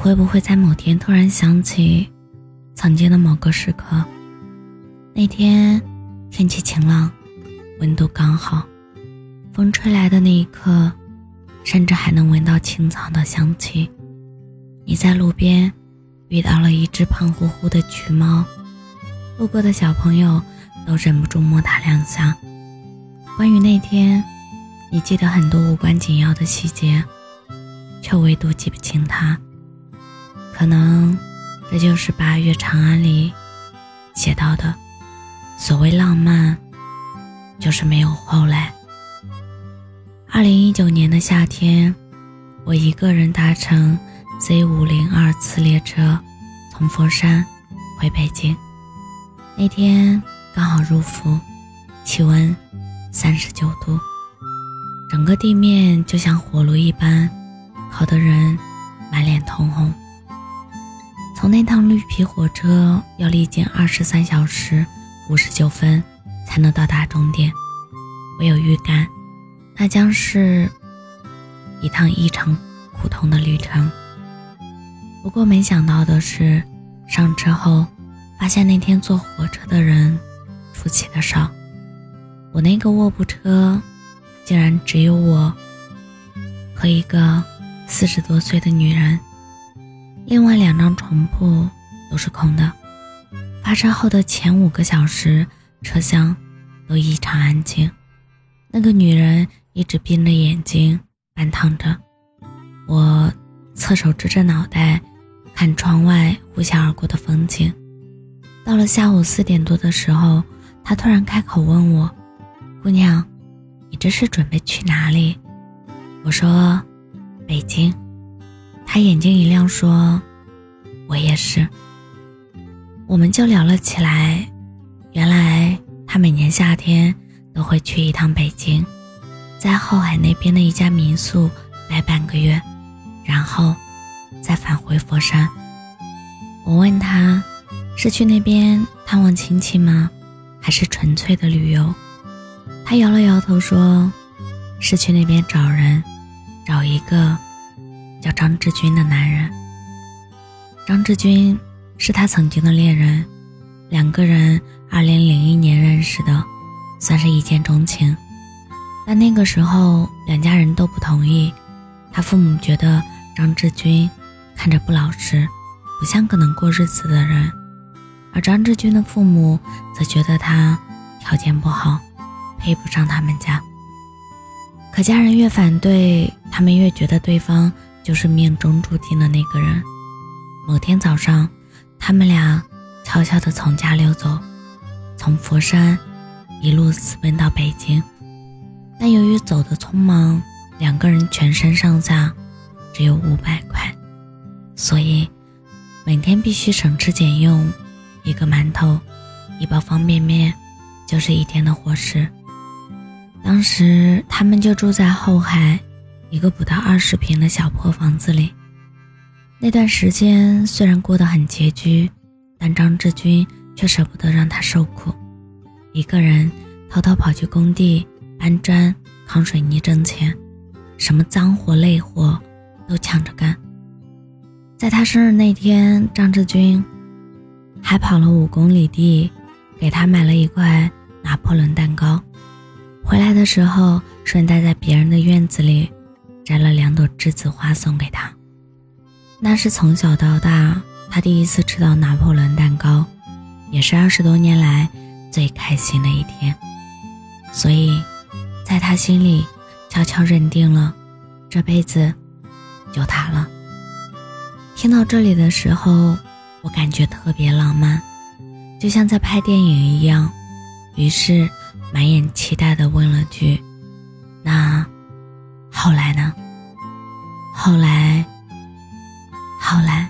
会不会在某天突然想起曾经的某个时刻？那天天气晴朗，温度刚好，风吹来的那一刻，甚至还能闻到青草的香气。你在路边遇到了一只胖乎乎的橘猫，路过的小朋友都忍不住摸它两下。关于那天，你记得很多无关紧要的细节，却唯独记不清它。可能，这就是八月长安里写到的所谓浪漫，就是没有后来。二零一九年的夏天，我一个人搭乘 Z 五零二次列车从佛山回北京。那天刚好入伏，气温三十九度，整个地面就像火炉一般，烤得人满脸通红。从那趟绿皮火车要历经二十三小时五十九分才能到达终点，我有预感，那将是一趟异常苦痛的旅程。不过没想到的是，上车后发现那天坐火车的人出奇的少，我那个卧铺车竟然只有我和一个四十多岁的女人。另外两张床铺都是空的。发车后的前五个小时，车厢都异常安静。那个女人一直闭着眼睛，半躺着。我侧手支着脑袋，看窗外呼啸而过的风景。到了下午四点多的时候，她突然开口问我：“姑娘，你这是准备去哪里？”我说：“北京。”他眼睛一亮，说：“我也是。”我们就聊了起来。原来他每年夏天都会去一趟北京，在后海那边的一家民宿待半个月，然后再返回佛山。我问他：“是去那边探望亲戚吗？还是纯粹的旅游？”他摇了摇头说：“是去那边找人，找一个。”叫张志军的男人，张志军是他曾经的恋人，两个人二零零一年认识的，算是一见钟情。但那个时候两家人都不同意，他父母觉得张志军看着不老实，不像个能过日子的人，而张志军的父母则觉得他条件不好，配不上他们家。可家人越反对，他们越觉得对方。就是命中注定的那个人。某天早上，他们俩悄悄地从家溜走，从佛山一路私奔到北京。但由于走的匆忙，两个人全身上下只有五百块，所以每天必须省吃俭用，一个馒头，一包方便面，就是一天的伙食。当时他们就住在后海。一个不到二十平的小破房子里，那段时间虽然过得很拮据，但张志军却舍不得让他受苦，一个人偷偷跑去工地搬砖、扛水泥挣钱，什么脏活累活都抢着干。在他生日那天，张志军还跑了五公里地，给他买了一块拿破仑蛋糕，回来的时候顺带在别人的院子里。摘了两朵栀子花送给他，那是从小到大他第一次吃到拿破仑蛋糕，也是二十多年来最开心的一天。所以，在他心里悄悄认定了，这辈子就他了。听到这里的时候，我感觉特别浪漫，就像在拍电影一样。于是，满眼期待地问了句：“那？”后来呢？后来，后来，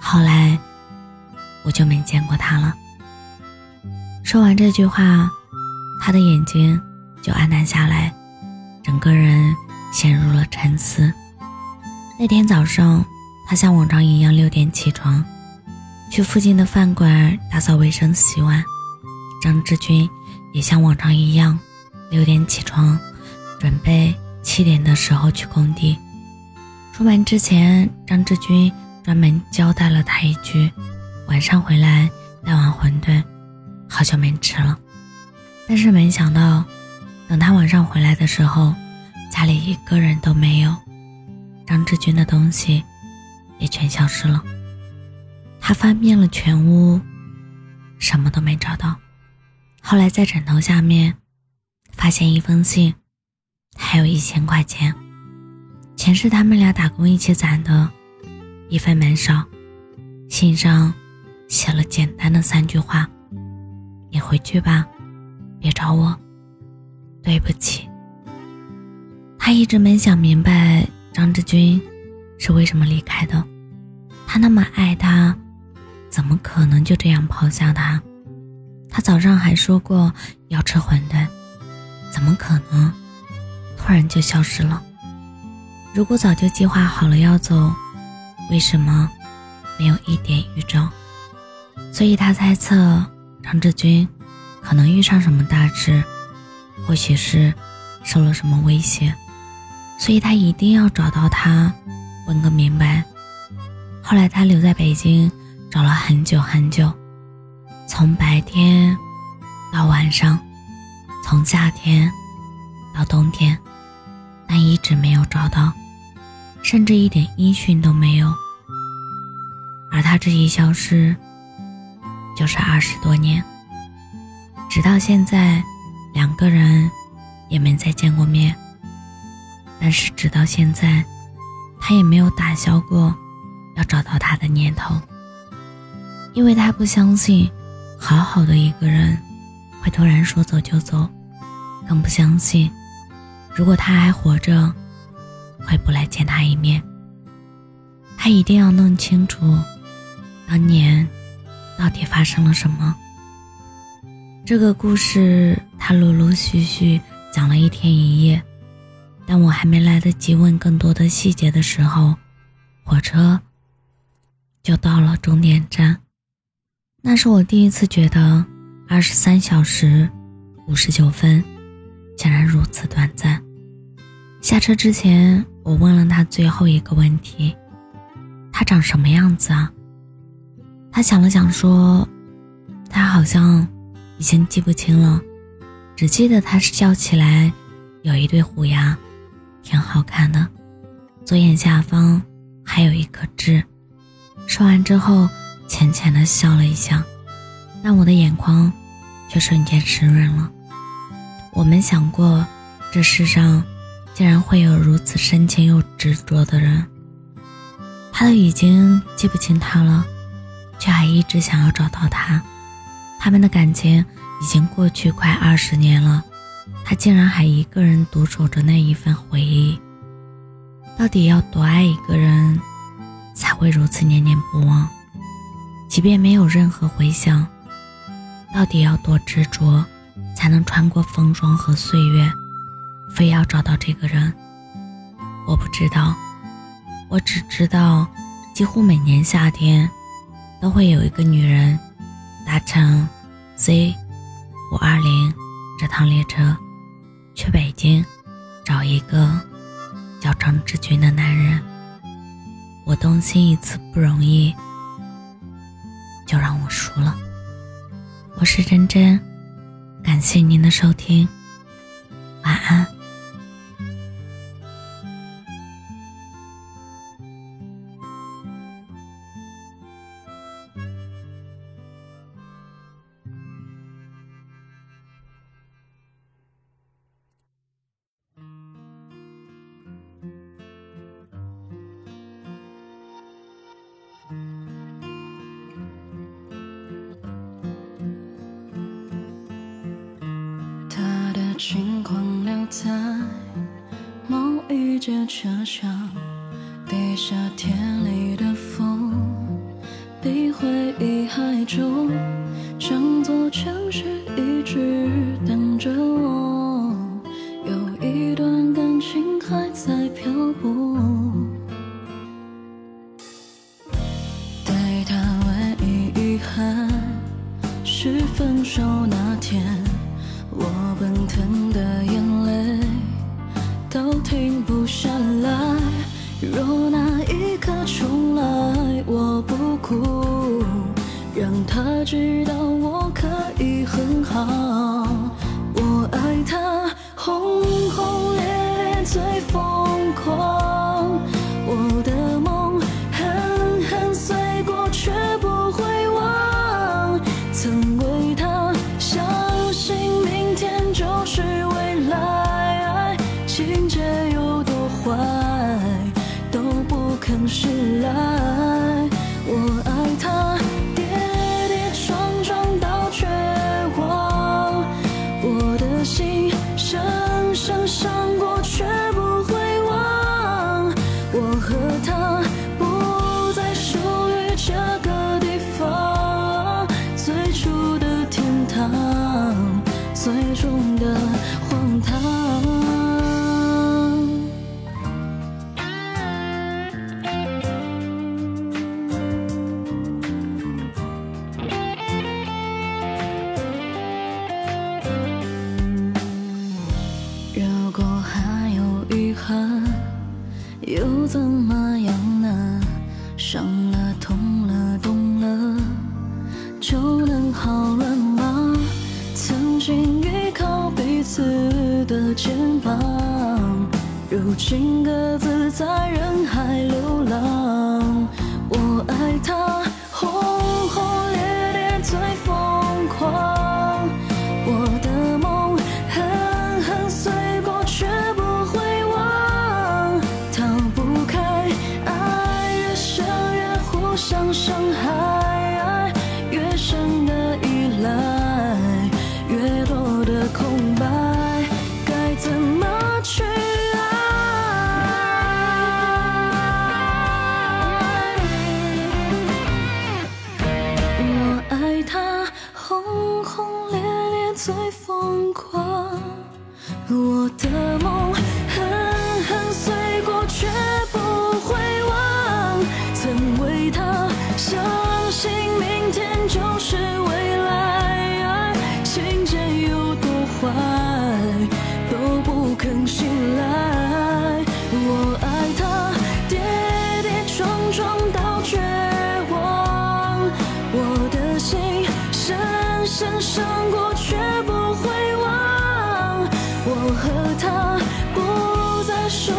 后来，我就没见过他了。说完这句话，他的眼睛就黯淡下来，整个人陷入了沉思。那天早上，他像往常一样六点起床，去附近的饭馆打扫卫生、洗碗。张志军也像往常一样六点起床，准备。七点的时候去工地，出门之前，张志军专门交代了他一句：“晚上回来带碗馄饨，好久没吃了。”但是没想到，等他晚上回来的时候，家里一个人都没有，张志军的东西也全消失了。他翻遍了全屋，什么都没找到。后来在枕头下面发现一封信，还有一千块钱。钱是他们俩打工一起攒的，一分没少。信上写了简单的三句话：“你回去吧，别找我，对不起。”他一直没想明白张志军是为什么离开的。他那么爱他，怎么可能就这样抛下他？他早上还说过要吃馄饨，怎么可能突然就消失了？如果早就计划好了要走，为什么没有一点预兆？所以他猜测张志军可能遇上什么大事，或许是受了什么威胁，所以他一定要找到他，问个明白。后来他留在北京找了很久很久，从白天到晚上，从夏天到冬天，但一直没有找到。甚至一点音讯都没有，而他这一消失，就是二十多年，直到现在，两个人也没再见过面。但是直到现在，他也没有打消过要找到他的念头，因为他不相信，好好的一个人会突然说走就走，更不相信，如果他还活着。会不来见他一面，他一定要弄清楚，当年到底发生了什么。这个故事他陆陆续续讲了一天一夜，但我还没来得及问更多的细节的时候，火车就到了终点站。那是我第一次觉得，二十三小时五十九分，竟然如此短暂。下车之前，我问了他最后一个问题：“他长什么样子啊？”他想了想说：“他好像已经记不清了，只记得他笑起来有一对虎牙，挺好看的，左眼下方还有一颗痣。”说完之后，浅浅的笑了一下，但我的眼眶却瞬间湿润了。我没想过，这世上。竟然会有如此深情又执着的人，他都已经记不清他了，却还一直想要找到他。他们的感情已经过去快二十年了，他竟然还一个人独守着那一份回忆。到底要多爱一个人，才会如此念念不忘？即便没有任何回响，到底要多执着，才能穿过风霜和岁月？非要找到这个人，我不知道，我只知道，几乎每年夏天，都会有一个女人搭乘 Z 五二零这趟列车，去北京找一个叫张志军的男人。我动心一次不容易，就让我输了。我是真真，感谢您的收听，晚安。在某一节车厢，地下铁里的风，比回忆还重，整座城市一直等着他知道我可以很好。我爱他轰轰烈烈最疯狂，我的梦狠狠碎过却不会忘。曾为他相信明天就是未来，情节有多坏都不肯释来。就能好了吗？曾经依靠彼此的肩膀，如今各自在人海流浪。我爱他，轰轰烈烈最疯狂，我的梦狠狠碎过却不会忘，逃不开爱，越深越互相伤害，难过却不会忘。我和他不再说